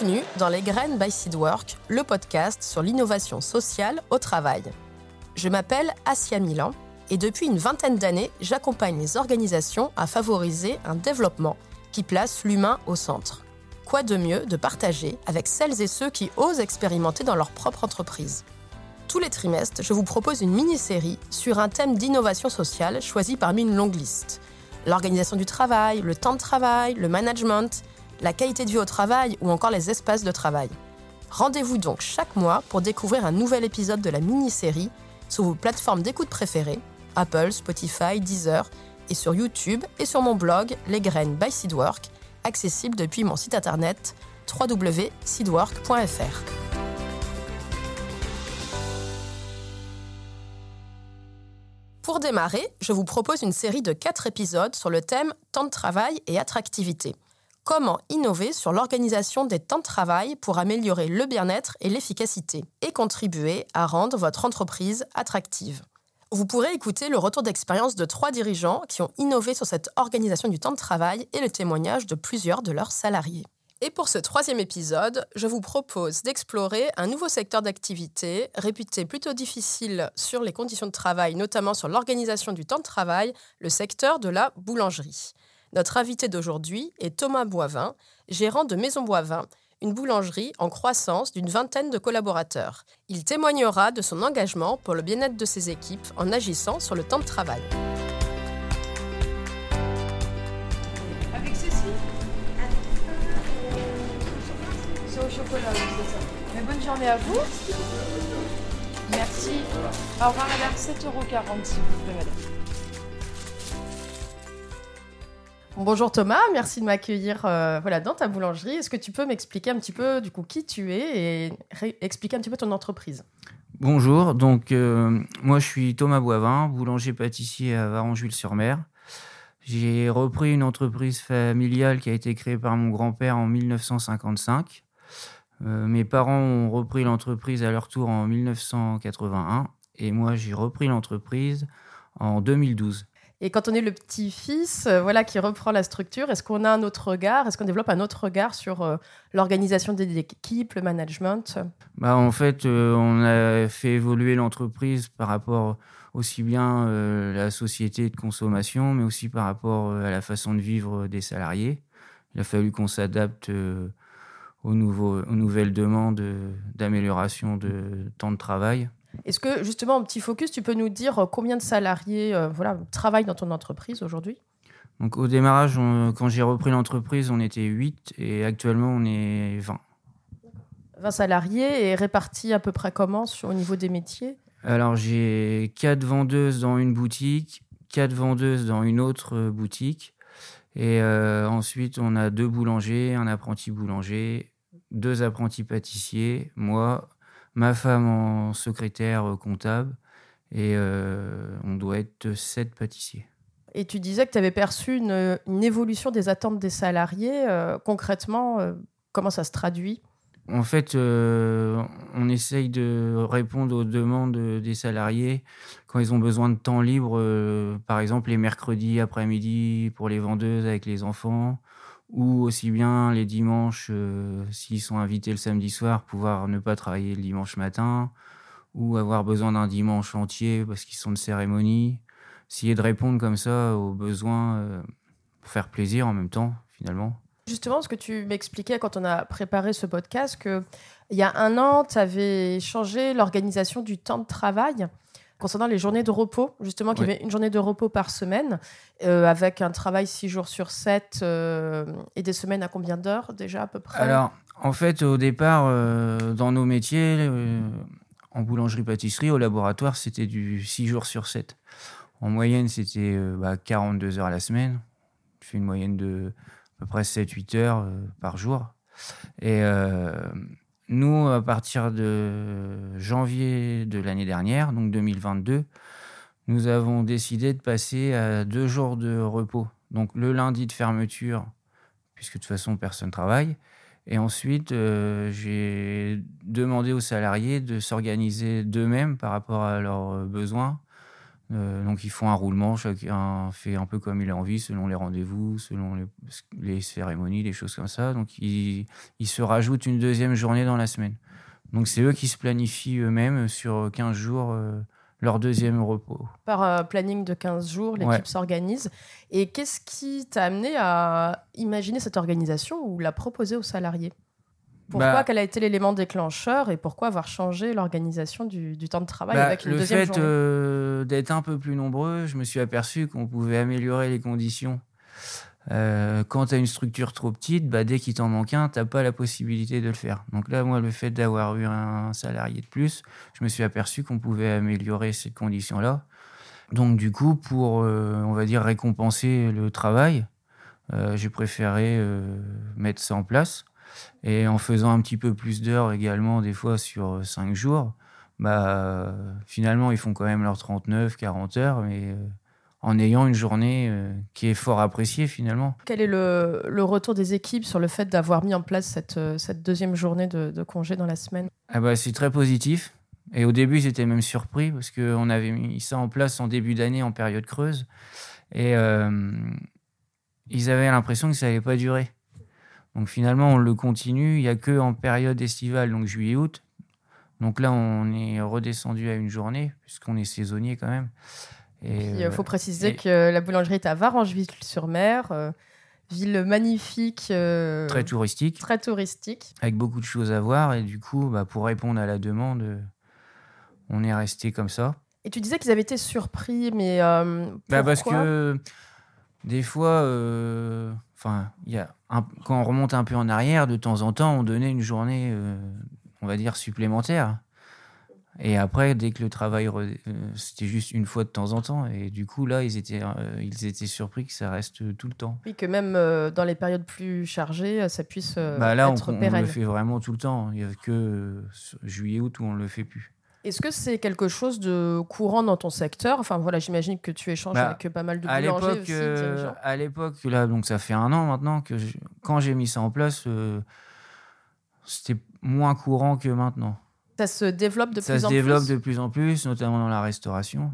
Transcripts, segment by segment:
Bienvenue dans Les Graines by Seedwork, le podcast sur l'innovation sociale au travail. Je m'appelle Asia Milan et depuis une vingtaine d'années, j'accompagne les organisations à favoriser un développement qui place l'humain au centre. Quoi de mieux de partager avec celles et ceux qui osent expérimenter dans leur propre entreprise? Tous les trimestres, je vous propose une mini-série sur un thème d'innovation sociale choisi parmi une longue liste. L'organisation du travail, le temps de travail, le management, la qualité de vie au travail ou encore les espaces de travail. Rendez-vous donc chaque mois pour découvrir un nouvel épisode de la mini-série sur vos plateformes d'écoute préférées, Apple, Spotify, Deezer, et sur YouTube et sur mon blog Les Graines by Seedwork, accessible depuis mon site internet www.seedwork.fr. Pour démarrer, je vous propose une série de quatre épisodes sur le thème temps de travail et attractivité. Comment innover sur l'organisation des temps de travail pour améliorer le bien-être et l'efficacité et contribuer à rendre votre entreprise attractive. Vous pourrez écouter le retour d'expérience de trois dirigeants qui ont innové sur cette organisation du temps de travail et le témoignage de plusieurs de leurs salariés. Et pour ce troisième épisode, je vous propose d'explorer un nouveau secteur d'activité réputé plutôt difficile sur les conditions de travail, notamment sur l'organisation du temps de travail, le secteur de la boulangerie. Notre invité d'aujourd'hui est Thomas Boivin, gérant de Maison Boivin, une boulangerie en croissance d'une vingtaine de collaborateurs. Il témoignera de son engagement pour le bien-être de ses équipes en agissant sur le temps de travail. Avec ceci C'est au chocolat, c'est ça. Bonne journée à vous. Merci. Au revoir, madame. 7,40 euros, s'il vous plaît, madame. Bonjour Thomas, merci de m'accueillir euh, voilà, dans ta boulangerie. Est-ce que tu peux m'expliquer un petit peu du coup qui tu es et expliquer un petit peu ton entreprise? Bonjour, donc euh, moi je suis Thomas Boivin, boulanger-pâtissier à Varanjuil-sur-Mer. J'ai repris une entreprise familiale qui a été créée par mon grand-père en 1955. Euh, mes parents ont repris l'entreprise à leur tour en 1981 et moi j'ai repris l'entreprise en 2012. Et quand on est le petit-fils euh, voilà, qui reprend la structure, est-ce qu'on a un autre regard? Est-ce qu'on développe un autre regard sur euh, l'organisation des équipes, le management? Bah, en fait, euh, on a fait évoluer l'entreprise par rapport aussi bien euh, la société de consommation, mais aussi par rapport à la façon de vivre des salariés. Il a fallu qu'on s'adapte aux, aux nouvelles demandes d'amélioration de temps de travail. Est-ce que justement, en petit focus, tu peux nous dire euh, combien de salariés euh, voilà, travaillent dans ton entreprise aujourd'hui? Donc au démarrage, on- quand j'ai repris l'entreprise, on était 8 et actuellement on est 20. 20 salariés et répartis à peu près comment sur, au niveau des métiers? Alors j'ai quatre vendeuses dans une boutique, quatre vendeuses dans une autre euh, boutique. Et euh, ensuite, on a deux boulangers, un apprenti boulanger, deux apprentis pâtissiers, moi, ma femme en secrétaire euh, comptable. Et euh, on doit être sept pâtissiers. Et tu disais que tu avais perçu une, une évolution des attentes des salariés. euh, concrètement, euh, comment ça se traduit? En fait, on essaye de répondre aux demandes des salariés quand ils ont besoin de temps libre, par exemple les mercredis après-midi pour les vendeuses avec les enfants, ou aussi bien les dimanches, euh, s'ils sont invités le samedi soir, pouvoir ne pas travailler le dimanche matin, ou avoir besoin d'un dimanche entier parce qu'ils sont de cérémonie. Essayer de répondre comme ça aux besoins, euh, pour faire plaisir en même temps, finalement. Justement, ce que tu m'expliquais quand on a préparé ce podcast, que il y a un an, tu avais changé l'organisation du temps de travail concernant les journées de repos, justement, qu'il y avait une journée de repos par semaine, euh, avec un travail 6 jours sur 7 euh, et des semaines à combien d'heures déjà à peu près? Alors, en fait, au départ, euh, dans nos métiers, en boulangerie-pâtisserie, au laboratoire, c'était du 6 jours sur 7. En moyenne, c'était euh, bah, 42 heures la semaine. Je fais une moyenne de à peu près 7-8 heures par jour. Et nous, à partir de janvier de l'année dernière, donc 2022, nous avons décidé de passer à deux jours de repos. Donc le lundi de fermeture, puisque de toute façon personne travaille. Et ensuite, euh, j'ai demandé aux salariés de s'organiser d'eux-mêmes par rapport à leurs besoins, Euh, donc ils font un roulement, chacun fait un peu comme il a envie, selon les rendez-vous, selon les, les cérémonies, les choses comme ça. Donc ils, ils se rajoutent une deuxième journée dans la semaine. Donc c'est eux qui se planifient eux-mêmes sur 15 jours euh, leur deuxième repos. Par euh, planning de 15 jours, l'équipe Ouais. s'organise. Et qu'est-ce qui t'a amené à imaginer cette organisation ou la proposer aux salariés? Pourquoi Bah- Quel a été l'élément déclencheur et pourquoi avoir changé l'organisation du, du temps de travail Bah, avec une le deuxième fait euh, d'être un peu plus nombreux, je me suis aperçu qu'on pouvait améliorer les conditions. Euh, quand tu as une structure trop petite, bah, dès qu'il t'en manque un, tu n'as pas la possibilité de le faire. Donc là, moi, le fait d'avoir eu un salarié de plus, je me suis aperçu qu'on pouvait améliorer ces conditions-là. Donc du coup, pour, euh, on va dire, récompenser le travail, euh, j'ai préféré mettre ça en place. Et en faisant un petit peu plus d'heures également, des fois sur 5 jours, bah, euh, finalement, ils font quand même leurs 39, 40 heures, mais euh, en ayant une journée euh, qui est fort appréciée finalement. Quel est le, le retour des équipes sur le fait d'avoir mis en place cette, euh, cette deuxième journée de, de congé dans la semaine? Ah bah, c'est très positif. Et au début, j'étais même surpris parce qu'on avait mis ça en place en début d'année, en période creuse. Et euh, ils avaient l'impression que ça n'allait pas durer. Donc finalement, on le continue. Il n'y a que en période estivale, donc juillet-août. Donc là, on est redescendu à une journée, puisqu'on est saisonnier quand même. Il euh, faut préciser et- que la boulangerie est à Varangeville-sur-Mer, euh, ville magnifique, euh, très touristique. très touristique. avec beaucoup de choses à voir. Et du coup, bah, pour répondre à la demande, on est resté comme ça. Et tu disais qu'ils avaient été surpris, mais Bah, parce que des fois, enfin, il y a un- quand on remonte un peu en arrière, de temps en temps, on donnait une journée, euh, on va dire, supplémentaire. Et après, dès que le travail, euh, c'était juste une fois de temps en temps. Et du coup, là, ils étaient, euh, ils étaient surpris que ça reste tout le temps. Oui, que même euh, dans les périodes plus chargées, ça puisse bah, là, on, être on pérenne. le fait vraiment tout le temps. Il n'y a que juillet-août où on ne le fait plus. Est-ce que c'est quelque chose de courant dans ton secteur? Enfin voilà, j'imagine que tu échanges Bah, avec pas mal de boulangers aussi, euh, à l'époque, là, donc ça fait un an maintenant que je- quand j'ai mis ça en place, euh, c'était moins courant que maintenant. Ça se développe de ça plus se en développe plus? de plus en plus, notamment dans la restauration,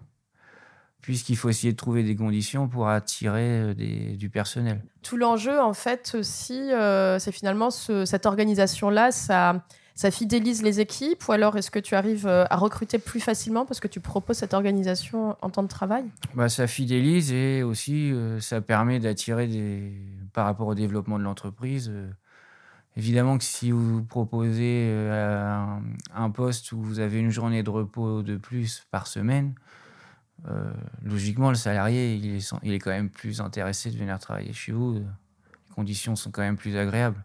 puisqu'il faut essayer de trouver des conditions pour attirer euh, des- du personnel. Tout l'enjeu, en fait, aussi, euh, c'est finalement ce- cette organisation-là, ça, ça fidélise les équipes ou alors est-ce que tu arrives euh, à recruter plus facilement parce que tu proposes cette organisation en temps de travail? Bah, ça fidélise et aussi euh, ça permet d'attirer des par rapport au développement de l'entreprise. euh, évidemment que si vous proposez un, un poste où vous avez une journée de repos de plus par semaine, logiquement le salarié il est, il est quand même plus intéressé de venir travailler chez vous. Les conditions sont quand même plus agréables.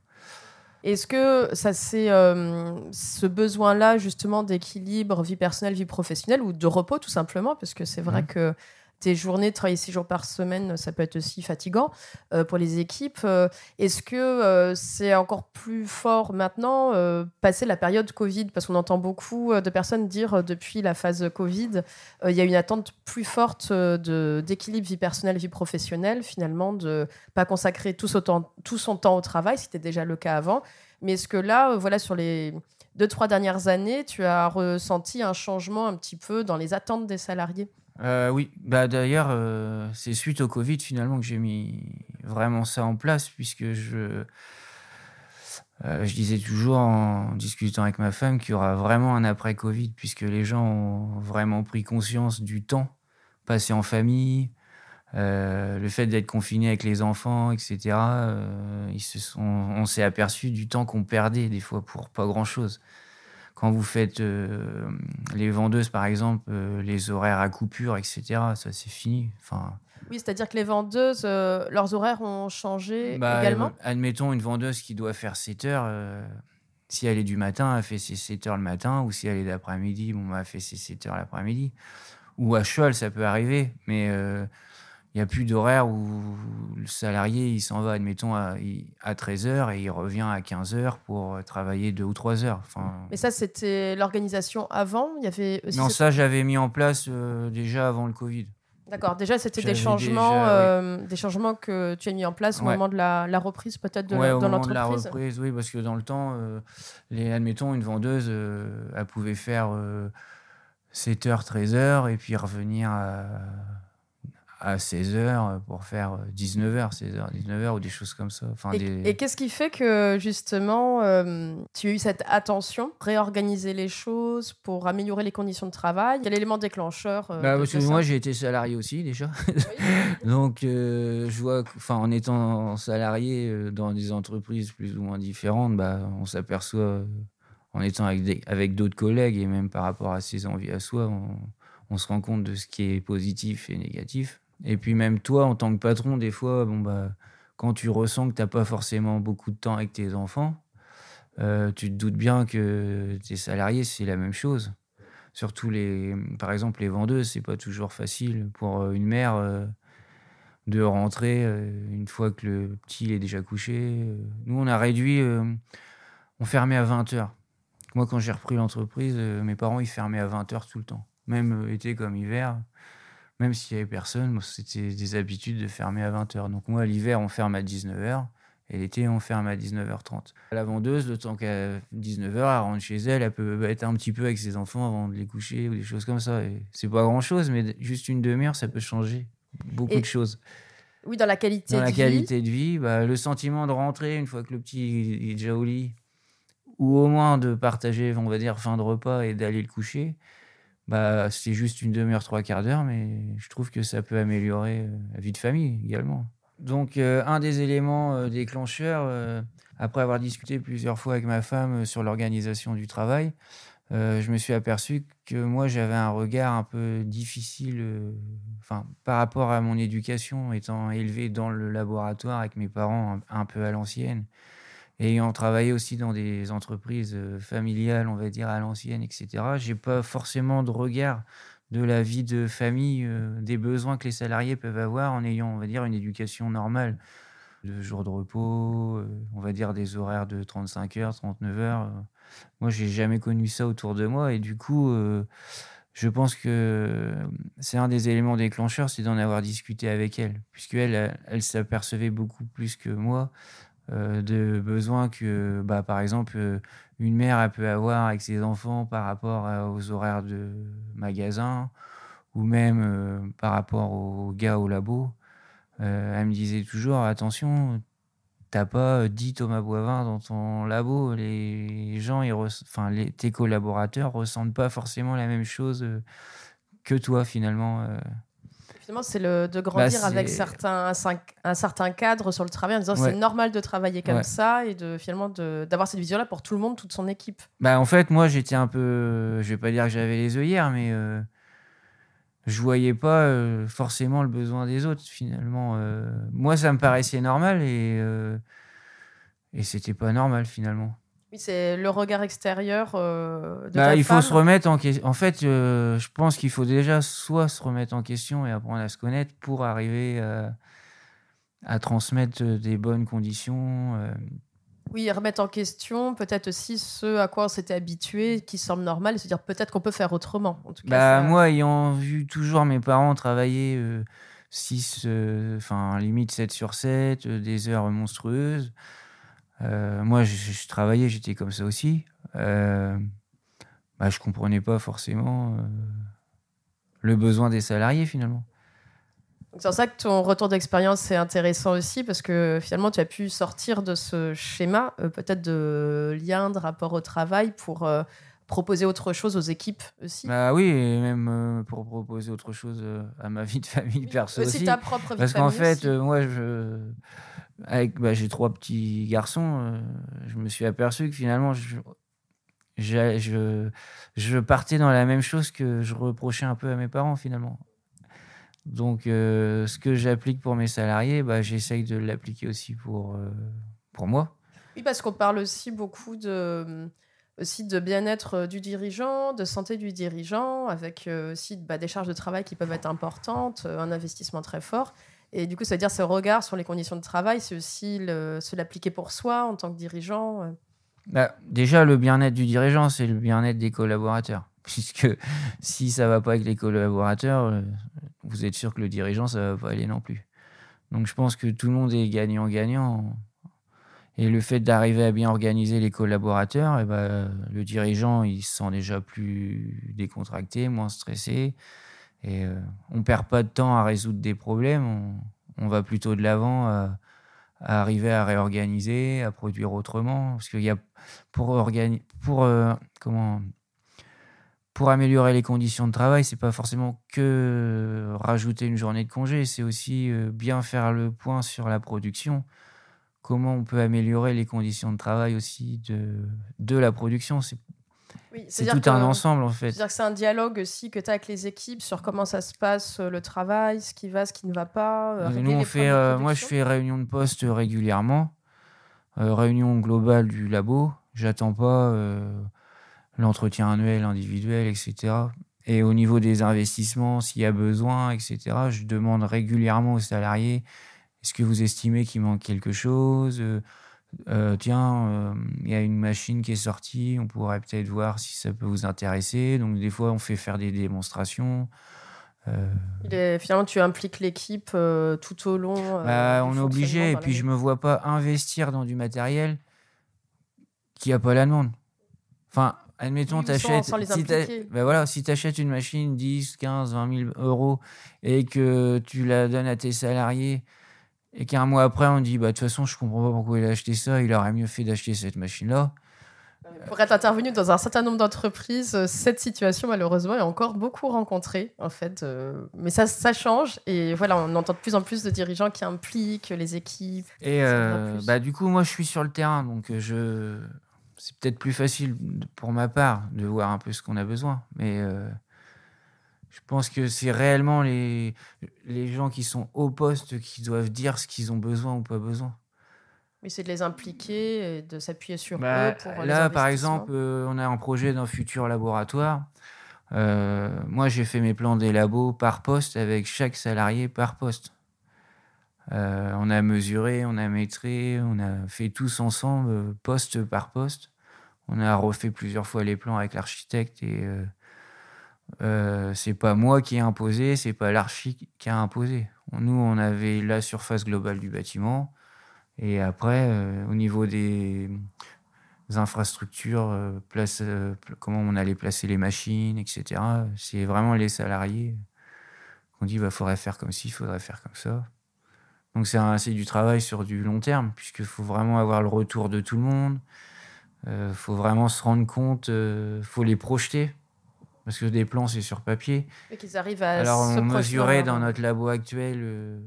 Est-ce que ça c'est euh, ce besoin-là justement d'équilibre vie personnelle, vie professionnelle ou de repos tout simplement? Parce que c'est vrai Mhm. que tes journées, travailler six jours par semaine, ça peut être aussi fatigant euh, pour les équipes. Euh, Est-ce que euh, c'est encore plus fort maintenant, euh, passer la période Covid? Parce qu'on entend beaucoup de personnes dire depuis la phase Covid, il y a une attente plus forte d'équilibre vie personnelle, vie professionnelle, finalement, de pas consacrer tout son temps, tout son temps au travail, c'était déjà le cas avant. Mais est-ce que là, voilà, sur les deux, trois dernières années, tu as ressenti un changement un petit peu dans les attentes des salariés? Euh, oui, bah d'ailleurs, euh, c'est suite au Covid finalement que j'ai mis vraiment ça en place, puisque je, euh, je disais toujours en discutant avec ma femme qu'il y aura vraiment un après-Covid, puisque les gens ont vraiment pris conscience du temps passé en famille, le fait d'être confiné avec les enfants, etc. ils se sont, on s'est aperçu du temps qu'on perdait des fois pour pas grand-chose quand vous faites euh, les vendeuses, par exemple, euh, les horaires à coupure, etc., ça c'est fini. Enfin, Oui, c'est-à-dire que les vendeuses, euh, leurs horaires ont changé bah, également admettons une vendeuse qui doit faire 7 heures. si elle est du matin, elle fait ses 7 heures le matin, ou si elle est d'après-midi, bon, bah, elle fait ses 7 heures l'après-midi. Ou à cheval, ça peut arriver, mais il n'y a plus d'horaire où le salarié il s'en va, admettons, à, à 13 heures et il revient à 15 heures pour euh, travailler 2 ou 3 heures. Enfin, Mais ça, c'était l'organisation avant. Il y avait aussi. non, ça, j'avais mis en place euh, déjà avant le Covid. D'accord. Déjà, c'était des changements, déjà, oui. euh, des changements que tu as mis en place au Ouais. moment de la, la reprise peut-être de ouais, au dans moment de la reprise, oui, parce que dans le temps, euh, les, admettons, une vendeuse, euh, elle pouvait faire 7h, 13h, et puis revenir à, à 16h pour faire 19h, 16h, 19h ou des choses comme ça. Enfin, Et, des... et qu'est-ce qui fait que justement euh, tu as eu cette attention, réorganiser les choses pour améliorer les conditions de travail? Quel élément déclencheur euh, Bah, parce que moi j'ai été salarié aussi déjà. Oui. Donc euh, je vois, enfin en étant salarié euh, dans des entreprises plus ou moins différentes, bah, on s'aperçoit en étant avec des- avec d'autres collègues et même par rapport à ses envies à soi, on, on se rend compte de ce qui est positif et négatif. Et puis même toi en tant que patron, des fois, bon bah quand tu ressens que t'as pas forcément beaucoup de temps avec tes enfants, euh, tu te doutes bien que tes salariés c'est la même chose. Surtout les, par exemple, les vendeuses, c'est pas toujours facile pour euh, une mère euh, de rentrer une fois que le petit il est déjà couché. Nous, on a réduit, on fermait à 20h. Moi, quand j'ai repris l'entreprise, mes parents, ils fermaient à 20h tout le temps. Même été comme hiver, même s'il y avait personne, c'était des habitudes de fermer à 20h. Donc moi, l'hiver, on ferme à 19h. Et l'été, on ferme à 19h30. La vendeuse, le temps qu'à 19h, elle rentre chez elle, elle peut être un petit peu avec ses enfants avant de les coucher ou des choses comme ça. C'est pas grand chose, mais juste une demi-heure, ça peut changer beaucoup Et de choses. Oui, dans la qualité Dans de la vie. qualité de vie, bah, le sentiment de rentrer une fois que le petit est déjà au lit, ou au moins de partager, on va dire, fin de repas et d'aller le coucher, bah, c'est juste une demi-heure, trois quarts d'heure, mais je trouve que ça peut améliorer euh, la vie de famille également. Donc, euh, un des éléments euh, déclencheurs, euh, après avoir discuté plusieurs fois avec ma femme sur l'organisation du travail, je me suis aperçu que moi, j'avais un regard un peu difficile par rapport à mon éducation, étant élevé dans le laboratoire avec mes parents un, peu à l'ancienne, ayant travaillé aussi dans des entreprises euh, familiales, on va dire à l'ancienne, etc. J'ai pas forcément de regard de la vie de famille, euh, des besoins que les salariés peuvent avoir en ayant, on va dire, une éducation normale, de jours de repos, euh, on va dire des horaires de 35 heures, 39 heures. Moi, j'ai jamais connu ça autour de moi, et du coup. je pense que c'est un des éléments déclencheurs, c'est d'en avoir discuté avec elle, puisqu'elle, elle, elle s'apercevait beaucoup plus que moi euh, de besoins que, bah, par exemple, euh, une mère elle peut avoir avec ses enfants par rapport à- aux horaires de magasin, ou même euh, par rapport aux gars au labo. Euh, elle me disait toujours, attention, t'as pas euh, 10 Thomas Boivin dans ton labo. Les gens, ils enfin, tes collaborateurs ressentent pas forcément la même chose euh, que toi, finalement. Finalement, c'est le de grandir avec certains, un, certain cadre sur le travail en disant Ouais. c'est normal de travailler comme Ouais. ça et de finalement de- d'avoir cette vision-là pour tout le monde, toute son équipe. Bah, en fait, moi, j'étais un peu. Je vais pas dire que j'avais les œillères, mais euh, je voyais pas euh, forcément le besoin des autres, finalement. euh. moi, ça me paraissait normal et. euh, et c'était pas normal, finalement. Oui, c'est le regard extérieur euh, de Bah, ta il faut se remettre en question. En fait, euh, je pense qu'il faut déjà soit se remettre en question et apprendre à se connaître pour arriver à, à transmettre euh, des bonnes conditions. euh. Oui, remettre en question peut-être aussi ce à quoi on s'était habitué, qui semble normal, et se dire peut-être qu'on peut faire autrement. En tout cas, Bah, moi, ayant vu toujours mes parents travailler 6, enfin, limite 7 sur 7, euh, des heures monstrueuses, euh, moi, je, je travaillais, j'étais comme ça aussi. Euh, bah, je comprenais pas forcément euh, le besoin des salariés, finalement. C'est pour ça que ton retour d'expérience est intéressant aussi, parce que finalement, tu as pu sortir de ce schéma, euh, peut-être de lien, de rapport au travail, pour proposer autre chose aux équipes aussi. Bah oui, et même pour proposer autre chose à ma vie de famille perso aussi aussi. ta propre vie Parce qu'en fait, aussi. moi, je, bah, j'ai trois petits garçons, euh, je me suis aperçu que finalement, je, partais dans la même chose que je reprochais un peu à mes parents finalement. Donc, euh, ce que j'applique pour mes salariés, bah, j'essaye de l'appliquer aussi pour, euh, pour moi. Oui, parce qu'on parle aussi beaucoup de, aussi de bien-être du dirigeant, de santé du dirigeant, avec aussi bah, des charges de travail qui peuvent être importantes, un investissement très fort. Et du coup, ça veut dire ce regard sur les conditions de travail, c'est aussi se l'appliquer pour soi en tant que dirigeant. euh. Bah, déjà, le bien-être du dirigeant, c'est le bien-être des collaborateurs. Puisque si ça va pas avec les collaborateurs, euh, vous êtes sûr que le dirigeant, ça va pas aller non plus. Donc je pense que tout le monde est gagnant-gagnant. Et le fait d'arriver à bien organiser les collaborateurs, et ben, le dirigeant, il se sent déjà plus décontracté, moins stressé. Et euh, on perd pas de temps à résoudre des problèmes, on, va plutôt de l'avant à, à arriver à réorganiser, à produire autrement. Parce qu'il y a pour organiser, pour euh, comment, pour améliorer les conditions de travail, c'est pas forcément que rajouter une journée de congé, c'est aussi euh, bien faire le point sur la production. Comment on peut améliorer les conditions de travail aussi de, de la production. Oui, c'est tout un ensemble en fait. C'est-à-dire que c'est un dialogue aussi que tu as avec les équipes sur comment ça se passe, euh, le travail, ce qui va, ce qui ne va pas. euh, Nous, on fait, euh, moi, je fais réunion de poste régulièrement, euh, réunion globale du labo. J'attends pas euh, l'entretien annuel, individuel, etc. Et au niveau des investissements, s'il y a besoin, etc., je demande régulièrement aux salariés est-ce que vous estimez qu'il manque quelque chose Euh, Tiens, euh, il y a une machine qui est sortie, on pourrait peut-être voir si ça peut vous intéresser. Donc, des fois, on fait faire des démonstrations. Euh, finalement, tu impliques l'équipe tout au long. bah, on est obligé, et puis je l'année. me vois pas investir dans du matériel qui a pas la demande. Enfin, admettons, t'achètes. si bah voilà, si tu achètes une machine 10, 15, 20 000 euros et que tu la donnes à tes salariés et qu'un mois après on dit, bah de toute façon, je comprends pas pourquoi il a acheté ça, il aurait mieux fait d'acheter cette machine-là. Pour être intervenu dans un certain nombre d'entreprises, euh, cette situation, malheureusement, est encore beaucoup rencontrée, en fait. euh, Mais ça, ça change. Et voilà, on entend de plus en plus de dirigeants qui impliquent les équipes. Et euh, bah, du coup, moi, je suis sur le terrain, donc je... c'est peut-être plus facile pour ma part de voir un peu ce qu'on a besoin. Mais euh, je pense que c'est réellement les... les gens qui sont au poste qui doivent dire ce qu'ils ont besoin ou pas besoin. Oui, c'est de les impliquer et de s'appuyer sur Bah, eux pour là, par exemple, euh, on a un projet d'un futur laboratoire. Euh, moi, j'ai fait mes plans des labos par poste avec chaque salarié par poste. Euh, on a mesuré, on a métré, on a fait tous ensemble, poste par poste. On a refait plusieurs fois les plans avec l'architecte et euh, c'est pas moi qui ai imposé, c'est pas l'archi qui a imposé. Nous, on avait la surface globale du bâtiment et après, euh, au niveau des infrastructures, euh, place, pl- comment on allait placer les machines, etc. C'est vraiment les salariés qu'on dit bah faudrait faire comme ci, faudrait faire comme ça. Donc c'est du travail sur du long terme, puisqu'il faut vraiment avoir le retour de tout le monde. Il faut vraiment se rendre compte, il faut les projeter, parce que des plans c'est sur papier. Et qu'ils arrivent à Alors on mesurait dans notre labo actuel euh,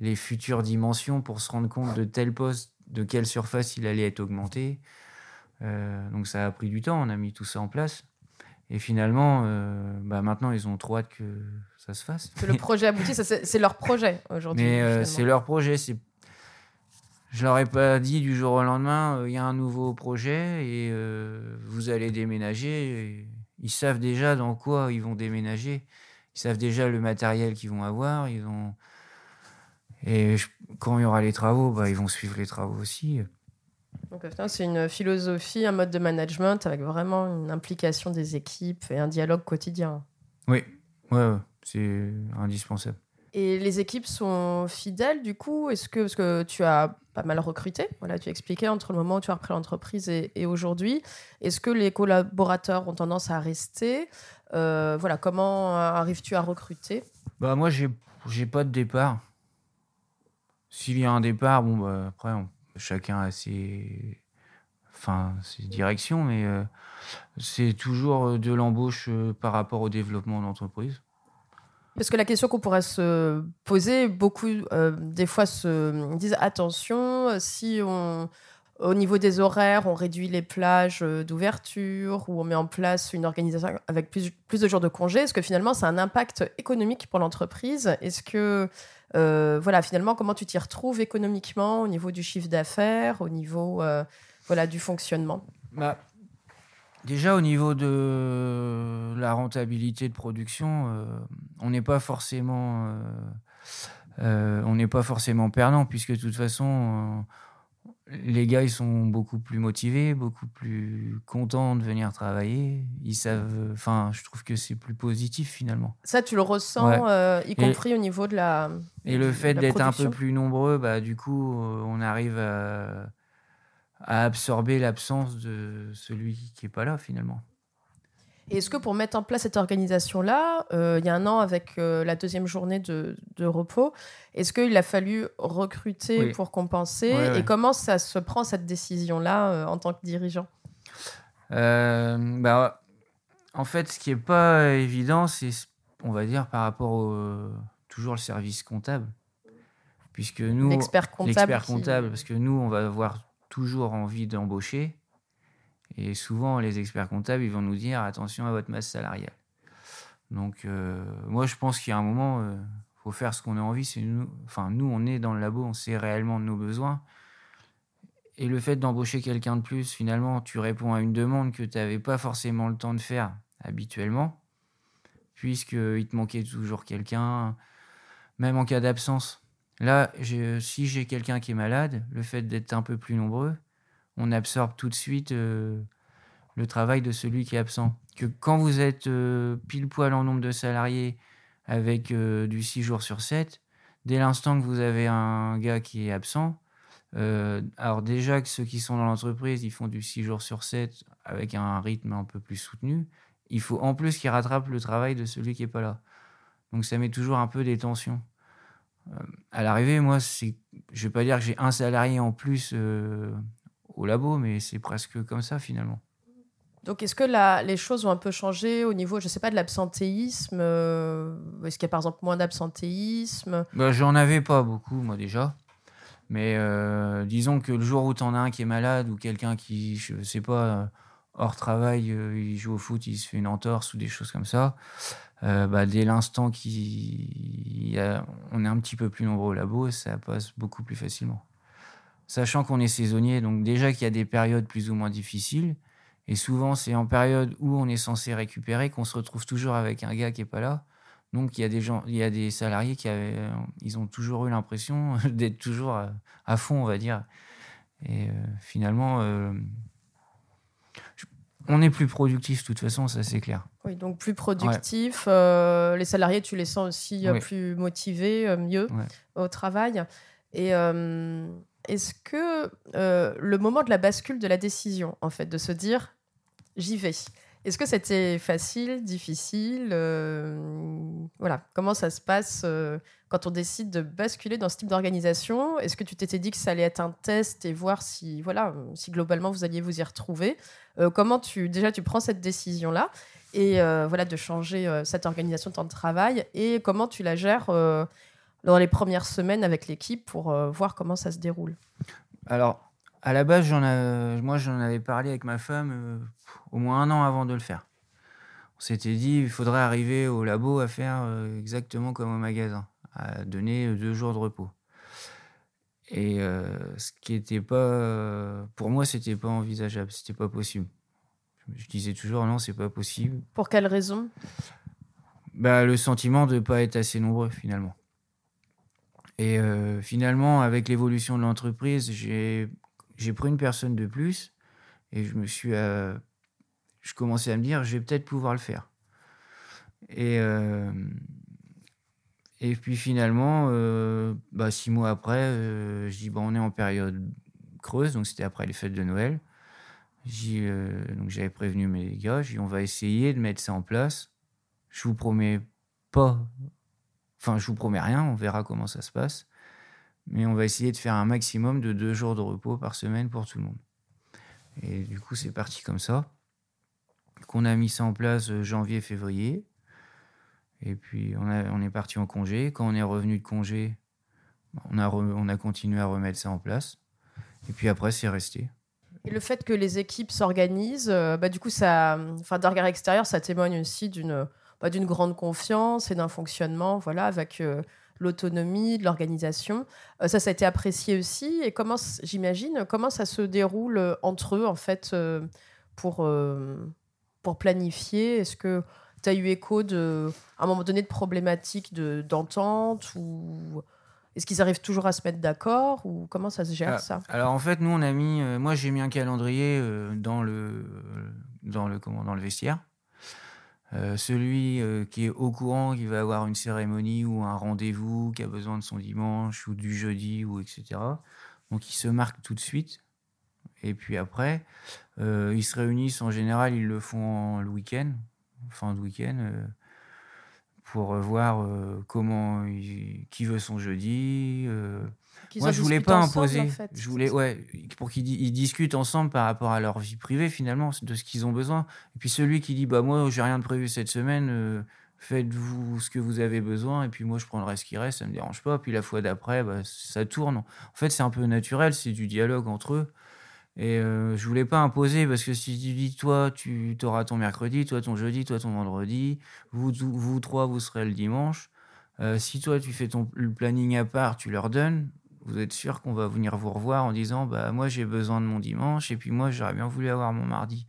les futures dimensions pour se rendre compte de tel poste, de quelle surface il allait être augmenté. Euh, donc ça a pris du temps, on a mis tout ça en place. Et finalement, euh, bah maintenant ils ont trop hâte que ça se fasse. que le projet aboutit, ça, c'est leur projet aujourd'hui. Mais c'est leur projet. Je leur ai pas dit du jour au lendemain, il y a un nouveau projet et vous allez déménager. Et ils savent déjà dans quoi ils vont déménager. Ils savent déjà le matériel qu'ils vont avoir. Ils ont... Et je- quand il y aura les travaux, bah, ils vont suivre les travaux aussi. Donc, c'est une philosophie, un mode de management avec vraiment une implication des équipes et un dialogue quotidien. Oui, ouais, ouais, c'est indispensable. Et les équipes sont fidèles du coup? Est-ce que parce que tu as pas mal recruté Voilà, tu expliquais entre le moment où tu as repris l'entreprise et, aujourd'hui. Est-ce que les collaborateurs ont tendance à rester? Euh, Voilà, comment arrives-tu à recruter? Bah moi j'ai j'ai pas de départ. S'il y a un départ, bon bah après chacun a ses enfin ses directions, mais euh, c'est toujours euh, de l'embauche euh, par rapport au développement de l'entreprise. Parce que la question qu'on pourrait se poser, beaucoup euh, des fois se disent attention, si on, au niveau des horaires, on réduit les plages euh, d'ouverture ou on met en place une organisation avec plus, plus de jours de congé, est-ce que finalement a un impact économique pour l'entreprise? Est-ce que, euh, voilà, finalement, comment tu t'y retrouves économiquement au niveau du chiffre d'affaires, au niveau voilà, du fonctionnement? Bah, déjà au niveau de la rentabilité de production, euh, on n'est pas forcément euh, euh, on n'est pas forcément perdant puisque de toute façon les gars ils sont beaucoup plus motivés, beaucoup plus contents de venir travailler. Ils savent, enfin je trouve que c'est plus positif finalement. Ça, tu le ressens, Ouais. y compris au niveau de la. Et le fait d'être un peu plus nombreux, bah, du coup, on arrive à, à absorber l'absence de celui qui n'est pas là finalement. Est-ce que pour mettre en place cette organisation-là, euh, il y a un an avec euh, la deuxième journée de, repos, est-ce qu'il a fallu recruter pour compenser Et comment ça se prend cette décision-là euh, en tant que dirigeant? Bah, En fait, ce qui n'est pas évident, c'est, on va dire, par rapport au, toujours le service comptable. Puisque nous, l'expert comptable, comptable parce que nous, on va avoir toujours envie d'embaucher et souvent, les experts comptables, ils vont nous dire attention à votre masse salariale. Donc, euh, moi, je pense qu'il y a un moment, il euh, faut faire ce qu'on a envie. C'est nous, enfin, nous, on est dans le labo, on sait réellement de nos besoins. Et le fait d'embaucher quelqu'un de plus, finalement, tu réponds à une demande que tu n'avais pas forcément le temps de faire habituellement, puisqu'il te manquait toujours quelqu'un, même en cas d'absence. Là, si j'ai quelqu'un qui est malade, le fait d'être un peu plus nombreux, on absorbe tout de suite euh, le travail de celui qui est absent. Que quand vous êtes euh, pile poil en nombre de salariés avec euh, du 6 jours sur 7, dès l'instant que vous avez un gars qui est absent, alors déjà que ceux qui sont dans l'entreprise, ils font du 6 jours sur 7 avec un rythme un peu plus soutenu, il faut en plus qu'ils rattrapent le travail de celui qui n'est pas là. Donc ça met toujours un peu des tensions. À l'arrivée, moi, je ne vais pas dire que j'ai un salarié en plus au labo, mais c'est presque comme ça finalement. Donc, est-ce que les choses ont un peu changé au niveau, je ne sais pas, de l'absentéisme euh, Est-ce qu'il y a par exemple moins d'absentéisme? Bah, J'en avais pas beaucoup, moi déjà. Mais euh, disons que le jour où tu en as un qui est malade ou quelqu'un qui, je sais pas, euh, hors travail, il joue au foot, il se fait une entorse ou des choses comme ça, bah, dès l'instant qu'on est un petit peu plus nombreux au labo, ça passe beaucoup plus facilement sachant qu'on est saisonnier, donc déjà qu'il y a des périodes plus ou moins difficiles, et souvent c'est en période où on est censé récupérer qu'on se retrouve toujours avec un gars qui est pas là. Donc il y a des gens, il y a des salariés qui avaient, ils ont toujours eu l'impression d'être toujours à, fond, on va dire. Et euh, finalement, euh, on est plus productif de toute façon, ça c'est clair. Oui, donc plus productif. Euh, les salariés, tu les sens aussi plus motivés, mieux au travail. Et est-ce que euh, le moment de la bascule de la décision, en fait, de se dire j'y vais, est-ce que c'était facile, difficile euh, Voilà, comment ça se passe euh, quand on décide de basculer dans ce type d'organisation? Est-ce que tu t'étais dit que ça allait être un test et voir si, voilà, si globalement vous alliez vous y retrouver? Comment tu déjà tu prends cette décision là et voilà de changer cette organisation de temps de travail et comment tu la gères dans les premières semaines avec l'équipe pour euh, voir comment ça se déroule? Alors, à la base, j'en moi, j'en avais parlé avec ma femme euh, au moins un an avant de le faire. On s'était dit, il faudrait arriver au labo à faire euh, exactement comme au magasin, à donner deux jours de repos. Et ce qui n'était pas, pour moi, c'était pas envisageable, c'était pas possible. Je disais toujours non, c'est pas possible. Pour quelle raison? Bah, le sentiment de ne pas être assez nombreux finalement. Et euh, finalement, avec l'évolution de l'entreprise, j'ai pris une personne de plus et je me suis, euh, je commençais à me dire, je vais peut-être pouvoir le faire. Et euh, et puis finalement, bah, six mois après, je dis on est en période creuse, donc c'était après les fêtes de Noël. donc j'avais prévenu mes gars, j'ai on va essayer de mettre ça en place. Je vous promets pas Enfin, je vous promets rien, on verra comment ça se passe. Mais on va essayer de faire un maximum de deux jours de repos par semaine pour tout le monde. Et du coup, c'est parti comme ça. Qu'on a mis ça en place euh, janvier-février. Et puis, on, est parti en congé. Quand on est revenu de congé, on a, on a continué à remettre ça en place. Et puis après, c'est resté. Et le fait que les équipes s'organisent, euh, bah, du coup, ça, enfin, d'un regard extérieur, ça témoigne aussi d'une d'une grande confiance et d'un fonctionnement, voilà, avec euh, l'autonomie de l'organisation. Euh, ça, ça a été apprécié aussi. Et comment, j'imagine, comment ça se déroule euh, entre eux, en fait, pour, pour planifier? Est-ce que tu as eu écho de, à un moment donné de problématiques d'entente ou est-ce qu'ils arrivent toujours à se mettre d'accord ou comment ça se gère ah, ça? Alors en fait, nous on a mis, moi j'ai mis un calendrier dans le dans le comment dans le vestiaire euh, celui euh, qui est au courant qu'il va avoir une cérémonie ou un rendez-vous, qui a besoin de son dimanche ou du jeudi ou etc. Donc il se marque tout de suite. Et puis après, euh, ils se réunissent en général, ils le font le week-end, fin de week-end, pour voir comment, il- qui veut son jeudi. Moi, en je voulais pas imposer. en fait. Je voulais, ouais, pour qu'ils di- ils discutent ensemble par rapport à leur vie privée finalement, de ce qu'ils ont besoin. Et puis celui qui dit, bah moi, j'ai rien de prévu cette semaine. euh, Faites-vous ce que vous avez besoin et puis moi je prendrai ce qui reste, ça me dérange pas. Puis la fois d'après, bah, ça tourne. En fait, c'est un peu naturel, c'est du dialogue entre eux. Et euh, je voulais pas imposer parce que si tu dis toi, tu auras ton mercredi, toi ton jeudi, toi ton vendredi, vous, vous trois, vous serez le dimanche. Euh, si toi tu fais ton le planning à part, tu leur donnes, vous êtes sûr qu'on va venir vous revoir en disant bah moi j'ai besoin de mon dimanche et puis moi j'aurais bien voulu avoir mon mardi.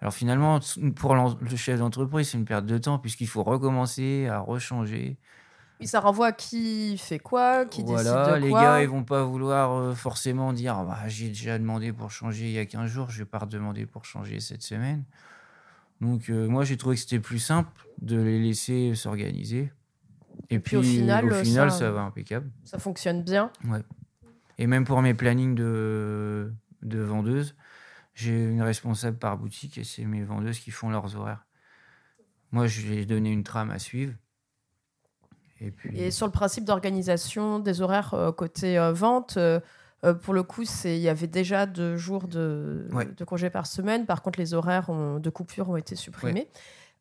Alors finalement, pour le chef d'entreprise, c'est une perte de temps puisqu'il faut recommencer à rechanger. Oui, ça renvoie à qui fait quoi, qui Voilà, décide de les quoi. gars, ils vont pas vouloir euh, forcément dire Ah bah, j'ai déjà demandé pour changer il y a 15 jours, je vais pas redemander pour changer cette semaine. Donc euh, moi j'ai trouvé que c'était plus simple de les laisser s'organiser. Et, puis, au final, au final, ça- ça va impeccable. Ça fonctionne bien. Et même pour mes plannings de, de vendeuses, j'ai une responsable par boutique et c'est mes vendeuses qui font leurs horaires. Moi, je lui ai donné une trame à suivre. Et puis, Et sur le principe d'organisation des horaires euh, côté euh, vente, euh, pour le coup, il y avait déjà deux jours de, Ouais. de congés par semaine. Par contre, les horaires ont- de coupure ont été supprimés.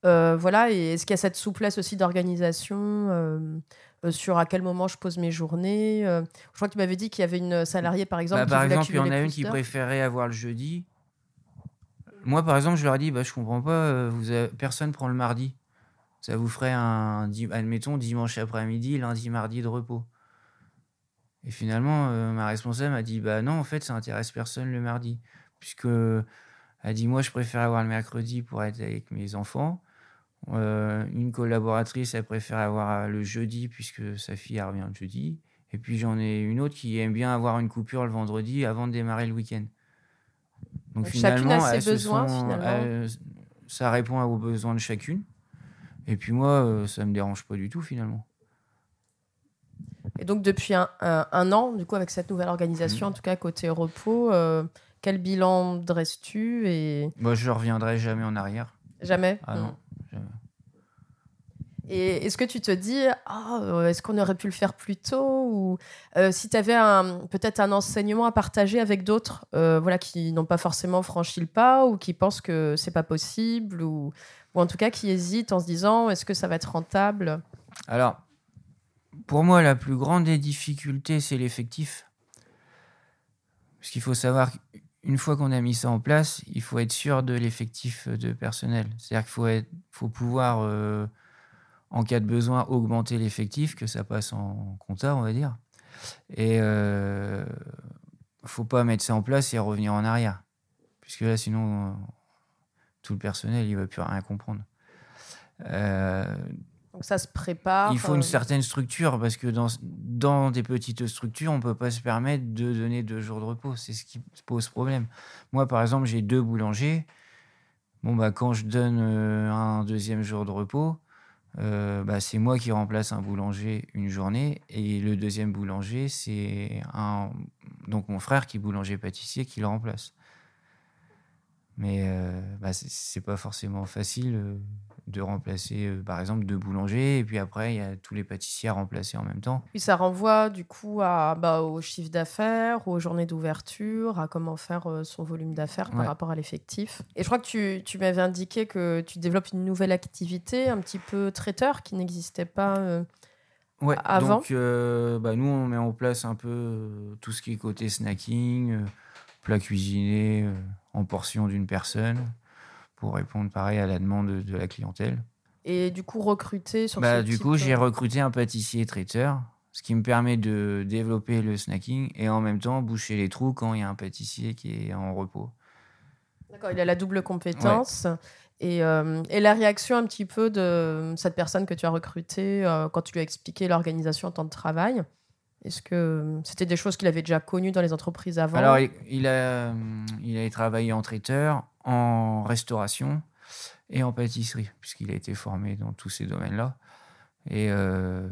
Voilà. Et est-ce qu'il y a cette souplesse aussi d'organisation euh, euh, sur à quel moment je pose mes journées euh, Je crois que tu m'avais dit qu'il y avait une salariée, par exemple, Bah, qui par exemple, il y en a une qui préférait avoir le jeudi. Moi, par exemple, je leur ai dit, bah, je comprends pas, euh, vous avez- personne prend le mardi. Ça vous ferait un, admettons, dimanche après-midi, lundi, mardi de repos. Et finalement, euh, ma responsable m'a dit, bah non, en fait, ça intéresse personne le mardi. Puisque, elle a dit, moi, je préfère avoir le mercredi pour être avec mes enfants. Euh, une collaboratrice, elle préfère avoir le jeudi puisque sa fille revient le jeudi. Et puis j'en ai une autre qui aime bien avoir une coupure le vendredi avant de démarrer le week-end. Donc, Donc, chacune finalement, a ses besoins, sont- finalement. elles- ça répond aux besoins de chacune. Et puis moi, euh, ça me dérange pas du tout finalement. Et donc, depuis un, un- un an, du coup, avec cette nouvelle organisation, Mhm. en tout cas côté repos, euh, quel bilan dresses-tu et Moi, je reviendrai jamais en arrière. jamais? Ah non. Et est-ce que tu te dis, ah, euh, est-ce qu'on aurait pu le faire plus tôt? Ou euh, si tu avais peut-être un enseignement à partager avec d'autres euh, voilà, qui n'ont pas forcément franchi le pas ou qui pensent que c'est pas possible ou, ou en tout cas qui hésitent en se disant, est-ce que ça va être rentable? Alors, pour moi, la plus grande des difficultés, c'est l'effectif. Parce qu'il faut savoir qu'une fois qu'on a mis ça en place, il faut être sûr de l'effectif de personnel. C'est-à-dire qu'il faut, faut pouvoir, en cas de besoin, augmenter l'effectif, que ça passe en compta, on va dire. Et euh, faut pas mettre ça en place et revenir en arrière. Puisque là, sinon, euh, tout le personnel, il va plus rien comprendre. Euh, Donc ça se prépare. il faut euh, une certaine structure parce que dans, dans des petites structures, on peut pas se permettre de donner deux jours de repos. C'est ce qui pose problème. Moi, par exemple, j'ai deux boulangers. Bon, bah, quand je donne euh, un deuxième jour de repos, euh, bah, c'est moi qui remplace un boulanger une journée et le deuxième boulanger, c'est un, donc mon frère qui est boulanger pâtissier qui le remplace. Mais euh, bah, c'est- c'est pas forcément facile euh, de remplacer, euh, par exemple, deux boulangers et puis après, il y a tous les pâtissiers à remplacer en même temps. Puis ça renvoie du coup à, bah, au chiffre d'affaires, aux journées d'ouverture, à comment faire euh, son volume d'affaires par Ouais. rapport à l'effectif. Et je crois que tu, tu m'avais indiqué que tu développes une nouvelle activité, un petit peu traiteur, qui n'existait pas. euh, Ouais, Avant donc bah, nous, on met en place un peu tout ce qui est côté snacking, plat cuisiné en portion d'une personne pour répondre pareil à la demande de, la clientèle. Et du coup, recruter sur Bah, ce du type, coup, j'ai euh, recruté un pâtissier traiteur, ce qui me permet de développer le snacking et en même temps boucher les trous quand il y a un pâtissier qui est en repos. D'accord, il a la double compétence. Et, euh, et la réaction un petit peu de cette personne que tu as recrutée euh, quand tu lui as expliqué l'organisation en temps de travail Est-ce que c'était des choses qu'il avait déjà connues dans les entreprises avant? Alors, il, il a, il a travaillé en traiteur, en restauration et en pâtisserie, puisqu'il a été formé dans tous ces domaines-là. Et euh,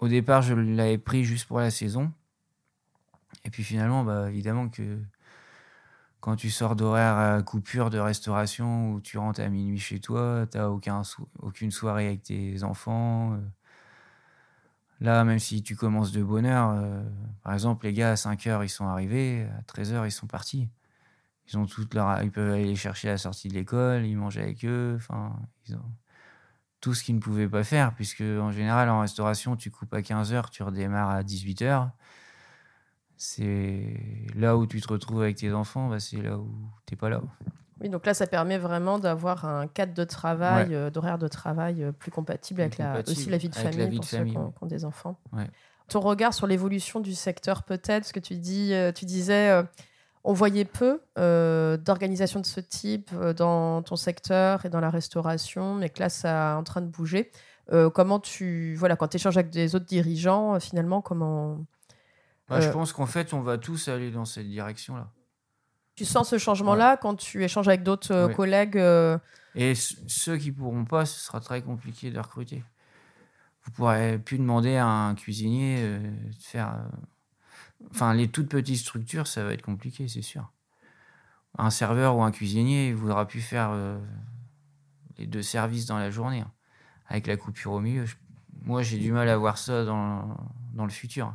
au départ, je l'avais pris juste pour la saison. Et puis finalement, bah, évidemment que quand tu sors d'horaire à coupure de restauration où tu rentres à minuit chez toi, tu n'as aucun aucune soirée avec tes enfants. euh. Là, même si tu commences de bonne heure, euh, par exemple, les gars à 5 heures, ils sont arrivés, à 13 heures, ils sont partis. Ils, ont toute leur... ils peuvent aller les chercher à la sortie de l'école, ils mangent avec eux, enfin, ils ont tout ce qu'ils ne pouvaient pas faire, puisque en général, en restauration, tu coupes à 15 heures, tu redémarres à 18 heures. C'est là où tu te retrouves avec tes enfants, bah, c'est là où tu n'es pas là. Oui, donc là, ça permet vraiment d'avoir un cadre de travail, Ouais. euh, d'horaire de travail euh, plus compatible avec Plus la, compatible aussi la vie de avec la famille vie pour de ceux famille, qui ont, ouais. qui ont des enfants. Ouais. Ton regard sur l'évolution du secteur, peut-être, ce que tu dis, euh, tu disais, euh, on voyait peu euh, d'organisations de ce type euh, dans ton secteur et dans la restauration, mais que là, ça est en train de bouger. Euh, comment tu, voilà, quand tu échanges avec des autres dirigeants, finalement, comment Bah, Je pense qu'en fait, on va tous aller dans cette direction-là. tu sens ce changement-là quand tu échanges avec d'autres collègues Et ceux qui pourront pas, ce sera très compliqué de recruter. Vous pourrez plus demander à un cuisinier de faire. Enfin, les toutes petites structures, ça va être compliqué, c'est sûr. Un serveur ou un cuisinier, il voudra plus faire euh, les deux services dans la journée. hein. Avec la coupure au milieu. Je- Moi, j'ai du mal à voir ça dans, dans le futur.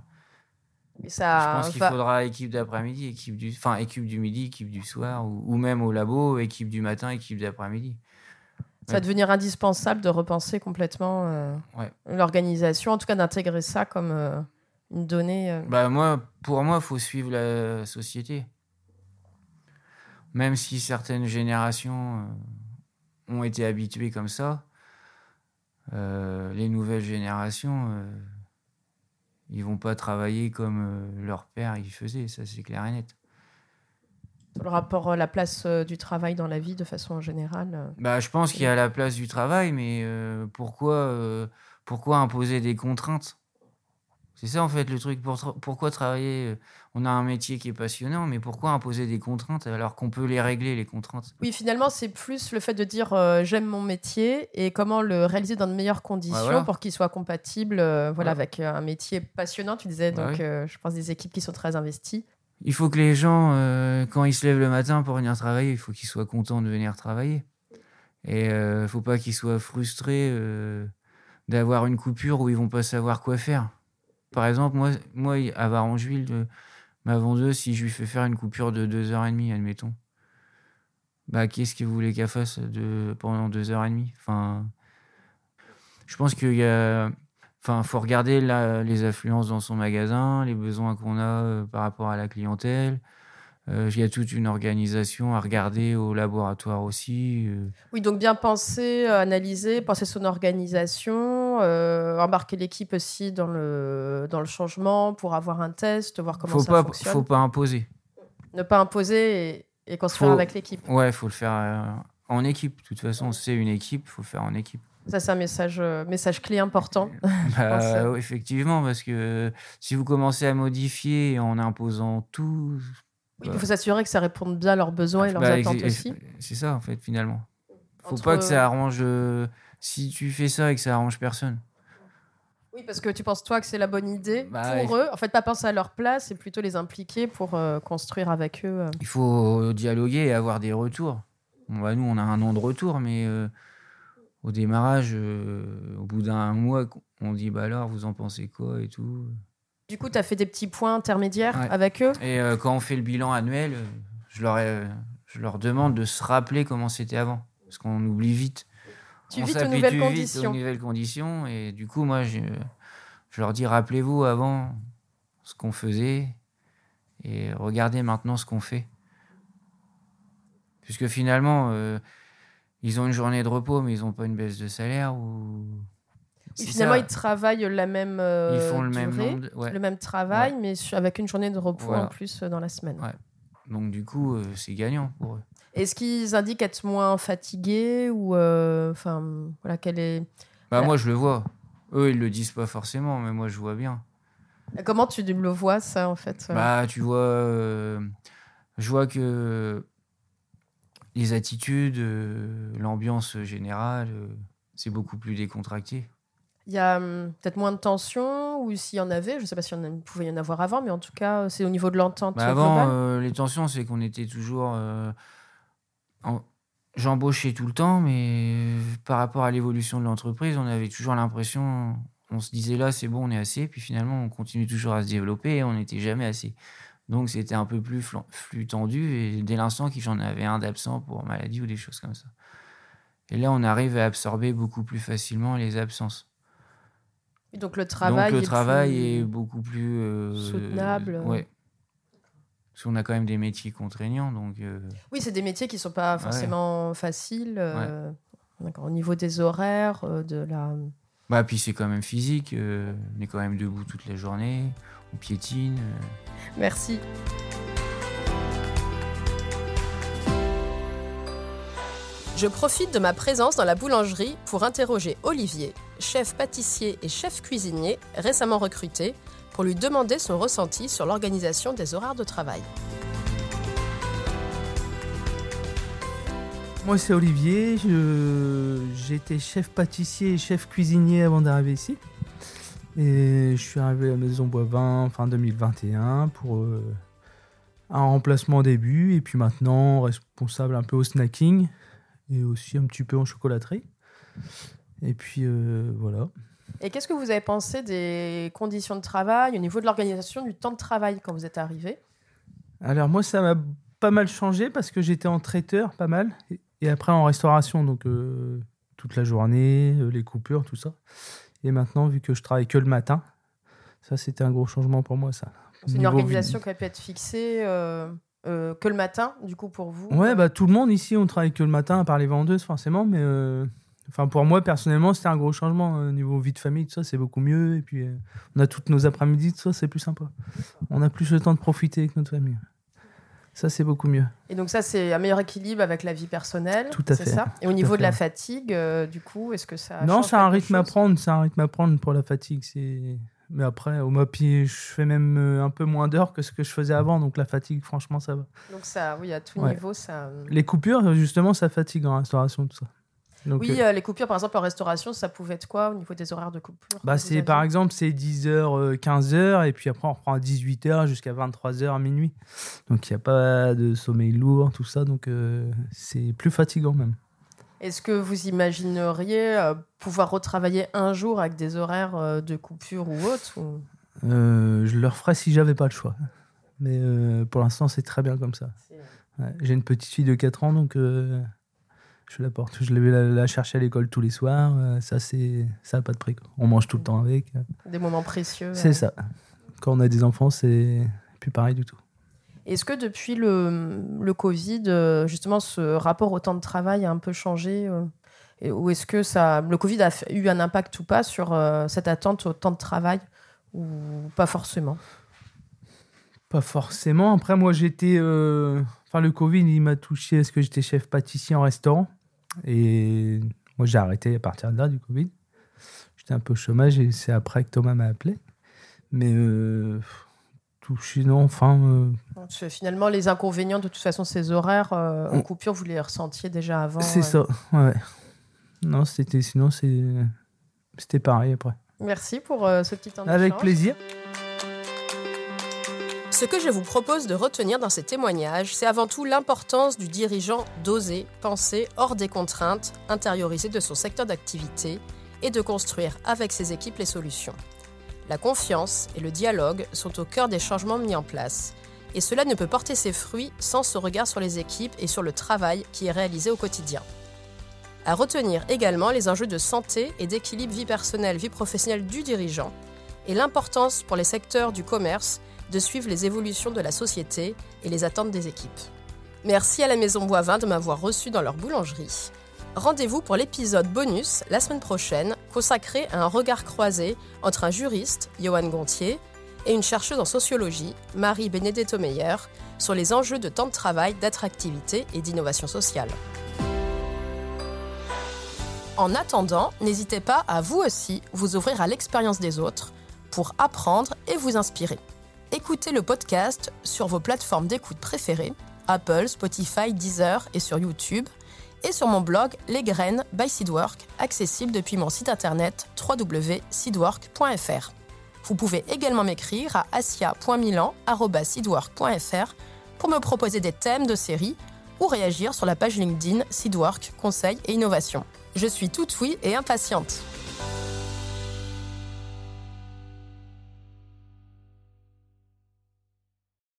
Je ça pense qu'il faudra équipe d'après-midi, équipe du, enfin équipe du midi, équipe du soir, ou, ou même au labo, équipe du matin, équipe d'après-midi. Ça va devenir indispensable de repenser complètement euh, Ouais. l'organisation, en tout cas d'intégrer ça comme euh, une donnée. euh. Bah moi, pour moi, faut suivre la société. Même si certaines générations euh, ont été habituées comme ça, euh, les nouvelles générations, ils vont pas travailler comme leur père il faisait, ça c'est clair et net. le rapport à la place du travail dans la vie de façon générale. Bah, je pense qu'il y a la place du travail, mais pourquoi, pourquoi imposer des contraintes? C'est ça en fait le truc. Pour tra- pourquoi travailler euh, On a un métier qui est passionnant, mais pourquoi imposer des contraintes alors qu'on peut les régler, les contraintes? Oui, finalement, c'est plus le fait de dire euh, j'aime mon métier et comment le réaliser dans de meilleures conditions voilà. pour qu'il soit compatible euh, voilà, avec un métier passionnant. Tu disais, Bah donc oui. euh, je pense des équipes qui sont très investies. Il faut que les gens, quand ils se lèvent le matin pour venir travailler, il faut qu'ils soient contents de venir travailler. Et il ne faut pas qu'ils soient frustrés d'avoir une coupure où ils vont pas savoir quoi faire. Par exemple, moi, moi à Varangeville, euh, ma vendeuse, si je lui fais faire une coupure de 2h30, admettons, bah, qu'est-ce que vous qu'elle fasse de, pendant 2h30 enfin, Je pense qu'il y a. Enfin, faut regarder les affluences dans son magasin, les besoins qu'on a euh, par rapport à la clientèle. Euh, Il y a toute une organisation à regarder au laboratoire aussi. euh. Oui, donc bien penser, analyser, penser son organisation, euh, embarquer l'équipe aussi dans le, dans le changement pour avoir un test, voir comment faut ça pas, fonctionne. faut pas imposer. Ne pas imposer et, et construire Faut- avec l'équipe. Ouais, faut le faire en équipe. De toute façon, c'est une équipe, faut le faire en équipe. Ça, c'est un message, euh, message clé important. Bah, effectivement, parce que si vous commencez à modifier en imposant tout, Oui, il faut s'assurer que ça réponde bien à leurs besoins et leurs bah, attentes aussi. c'est ça en fait finalement. Faut Entre- pas que ça arrange. euh, si tu fais ça et que ça arrange personne. Oui, parce que tu penses, toi, que c'est la bonne idée Bah, pour eux. En fait, pas penser à leur place et plutôt les impliquer pour euh, construire avec eux. euh. Il faut dialoguer et avoir des retours. Bon, bah, nous, on a un an de retour, mais au démarrage, au bout d'un mois, on dit bah alors, vous en pensez quoi et tout? Du coup, tu as fait des petits points intermédiaires Ouais. avec eux? Et euh, quand on fait le bilan annuel, euh, je leur, ai- je leur demande de se rappeler comment c'était avant, parce qu'on oublie vite. Tu on vis aux nouvelles vite conditions. aux nouvelles conditions, et du coup, moi, je, je leur dis rappelez-vous avant ce qu'on faisait et regardez maintenant ce qu'on fait. Puisque finalement, euh, ils ont une journée de repos, mais ils n'ont pas une baisse de salaire ou. C'est finalement, ça. ils travaillent la même euh, Ils font le même durée, nombre ouais. le même travail, mais avec une journée de repos Voilà. en plus euh, dans la semaine. Ouais. Donc du coup, euh, c'est gagnant pour eux. Est-ce qu'ils indiquent être moins fatigués ou enfin voilà quel est Bah moi, je le vois. Eux, ils le disent pas forcément, mais moi, je vois bien. comment tu le vois ça en fait Bah, tu vois, euh, je vois que les attitudes, euh, l'ambiance générale, euh, c'est beaucoup plus décontracté. Il y a hum, peut-être moins de tensions ou s'il y en avait, je ne sais pas s'il y en a- il pouvait y en avoir avant, mais en tout cas, c'est au niveau de l'entente Bah, avant, euh, les tensions, c'est qu'on était toujours. euh, en- J'embauchais tout le temps, mais euh, par rapport à l'évolution de l'entreprise, on avait toujours l'impression. On se disait là, c'est bon, on est assez. Puis finalement, on continue toujours à se développer et on n'était jamais assez. Donc c'était un peu plus flux tendu. Et dès l'instant qu'il j'en avais un d'absent pour maladie ou des choses comme ça. Et là, on arrive à absorber beaucoup plus facilement les absences. Donc le travail, Donc le est travail plus- est beaucoup plus euh, soutenable. Ouais. Parce qu'on a quand même des métiers contraignants, donc euh, Oui, c'est des métiers qui sont pas forcément faciles. euh, au niveau des horaires, euh, de la. bah puis c'est quand même physique. on est quand même debout toute la journée, on piétine. Merci. Je profite de ma présence dans la boulangerie pour interroger Olivier, chef pâtissier et chef cuisinier récemment recruté, pour lui demander son ressenti sur l'organisation des horaires de travail. Moi, c'est Olivier. J'étais chef pâtissier et chef cuisinier avant d'arriver ici. Et je suis arrivé à la Maison Boivin fin 2021 pour euh, un remplacement au début. Et puis maintenant, responsable un peu au snacking et aussi un petit peu en chocolaterie. Et puis euh, voilà. Et qu'est-ce que vous avez pensé des conditions de travail au niveau de l'organisation du temps de travail quand vous êtes arrivé? Alors moi, ça m'a pas mal changé parce que j'étais en traiteur, pas mal, et- après en restauration, donc euh, toute la journée, euh, les coupures, tout ça. Et maintenant, vu que je travaille que le matin, ça c'était un gros changement pour moi, ça. C'est une organisation vie- qui a pu être fixée euh, euh, que le matin, du coup, pour vous Ouais, bah tout le monde ici, on travaille que le matin, à part les vendeuses forcément, mais euh, enfin pour moi personnellement, c'était un gros changement euh, niveau vie de famille, tout ça, c'est beaucoup mieux. Et puis euh, on a toutes nos après-midi, tout ça, c'est plus sympa. On a plus le temps de profiter avec notre famille. Ça, c'est beaucoup mieux. Et donc ça, c'est un meilleur équilibre avec la vie personnelle. Tout à fait, ça? Et au niveau de la fatigue, du coup, est-ce que ça Non, c'est un rythme à prendre, c'est un rythme à prendre pour la fatigue. C'est... Mais après, au MOPI, je fais même euh, un peu moins d'heures que ce que je faisais avant, donc la fatigue, franchement, ça va. Donc ça, oui, à tout Ouais. niveau, ça. euh, Les coupures, justement, ça fatigue en restauration, tout ça. Donc, Oui, euh, les coupures, par exemple, en restauration, ça pouvait être quoi au niveau des horaires de coupure bah, c'est, par exemple, c'est 10h, 15h, et puis après, on reprend à 18h jusqu'à 23h, minuit. Donc, il n'y a pas de sommeil lourd, tout ça, donc euh, c'est plus fatigant même. Est-ce que vous imagineriez euh, pouvoir retravailler un jour avec des horaires euh, de coupure ou autre ou- Euh, je le referais si j'avais pas le choix. Mais euh, pour l'instant, c'est très bien comme ça. Ouais, J'ai une petite fille de 4 ans, donc euh, je la porte. Je vais la, la chercher à l'école tous les soirs. ça, c'est ça n'a pas de prix. quoi. On mange tout le temps avec. Des moments précieux. C'est ça. Quand on a des enfants, c'est plus pareil du tout. Est-ce que depuis le, Covid, euh, justement, ce rapport au temps de travail a un peu changé euh, Ou est-ce que ça, le Covid a eu un impact ou pas sur euh, cette attente au temps de travail Ou pas forcément? Pas forcément. Après, moi, j'étais. Enfin, le Covid, il m'a touché parce que j'étais chef pâtissier en restaurant. Et moi, j'ai arrêté à partir de là, du Covid. J'étais un peu au chômage et c'est après que Thomas m'a appelé. Mais touché, non, enfin. euh, Finalement, les inconvénients de toute façon, ces horaires euh, en Mm. coupure, vous les ressentiez déjà avant c'est euh. ça, ouais. Non, c'était. Sinon. C'était pareil après. Merci pour euh, ce petit temps Avec d'échange. plaisir. Ce que je vous propose de retenir dans ces témoignages, c'est avant tout l'importance du dirigeant d'oser penser hors des contraintes intériorisées de son secteur d'activité et de construire avec ses équipes les solutions. La confiance et le dialogue sont au cœur des changements mis en place, et cela ne peut porter ses fruits sans ce regard sur les équipes et sur le travail qui est réalisé au quotidien. À retenir également les enjeux de santé et d'équilibre vie personnelle-vie professionnelle du dirigeant et l'importance pour les secteurs du commerce de suivre les évolutions de la société et les attentes des équipes. Merci à la Maison Boivin de m'avoir reçu dans leur boulangerie. Rendez-vous pour l'épisode bonus la semaine prochaine consacré à un regard croisé entre un juriste, Johan Gontier, et une chercheuse en sociologie, Marie Benedetto Meyer, sur les enjeux de temps de travail, d'attractivité et d'innovation sociale. En attendant, n'hésitez pas à vous aussi vous ouvrir à l'expérience des autres pour apprendre et vous inspirer. Écoutez le podcast sur vos plateformes d'écoute préférées, Apple, Spotify, Deezer et sur YouTube, et sur mon blog Les Graines by Seedwork, accessible depuis mon site internet www.seedwork.fr. Vous pouvez également m'écrire à asia.milan.seedwork.fr pour me proposer des thèmes de séries ou réagir sur la page LinkedIn Seedwork Conseil et Innovation. Je suis toute oui et impatiente.